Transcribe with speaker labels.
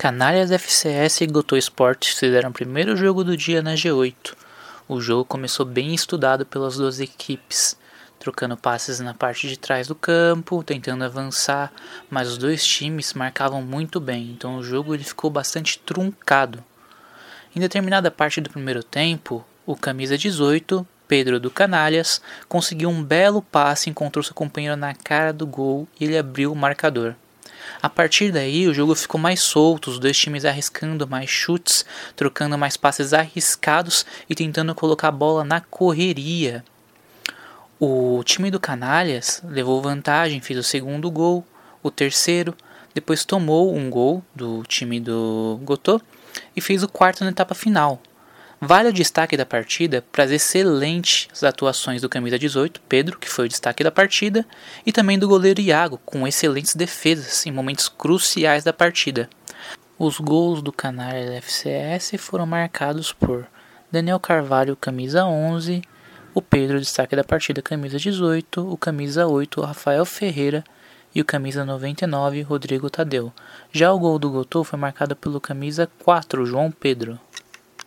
Speaker 1: Canalhas FCS e Gotô Esportes fizeram o primeiro jogo do dia na G8. O jogo começou bem estudado pelas duas equipes, trocando passes na parte de trás do campo, tentando avançar, mas os dois times marcavam muito bem, então o jogo ele ficou bastante truncado. Em determinada parte do primeiro tempo, o camisa 18, Pedro do Canalhas, conseguiu um belo passe, encontrou seu companheiro na cara do gol e ele abriu o marcador. A partir daí, o jogo ficou mais solto, os dois times arriscando mais chutes, trocando mais passes arriscados e tentando colocar a bola na correria. O time do Canalhas levou vantagem, fez o segundo gol, o terceiro, depois tomou um gol do time do Gotô e fez o quarto na etapa final. Vale o destaque da partida para as excelentes atuações do camisa 18, Pedro, que foi o destaque da partida, e também do goleiro Iago, com excelentes defesas em momentos cruciais da partida. Os gols do Canário FCS foram marcados por Daniel Carvalho, camisa 11, o Pedro, destaque da partida, camisa 18, o camisa 8, Rafael Ferreira e o camisa 99, Rodrigo Tadeu. Já o gol do Gotô foi marcado pelo camisa 4, João Pedro.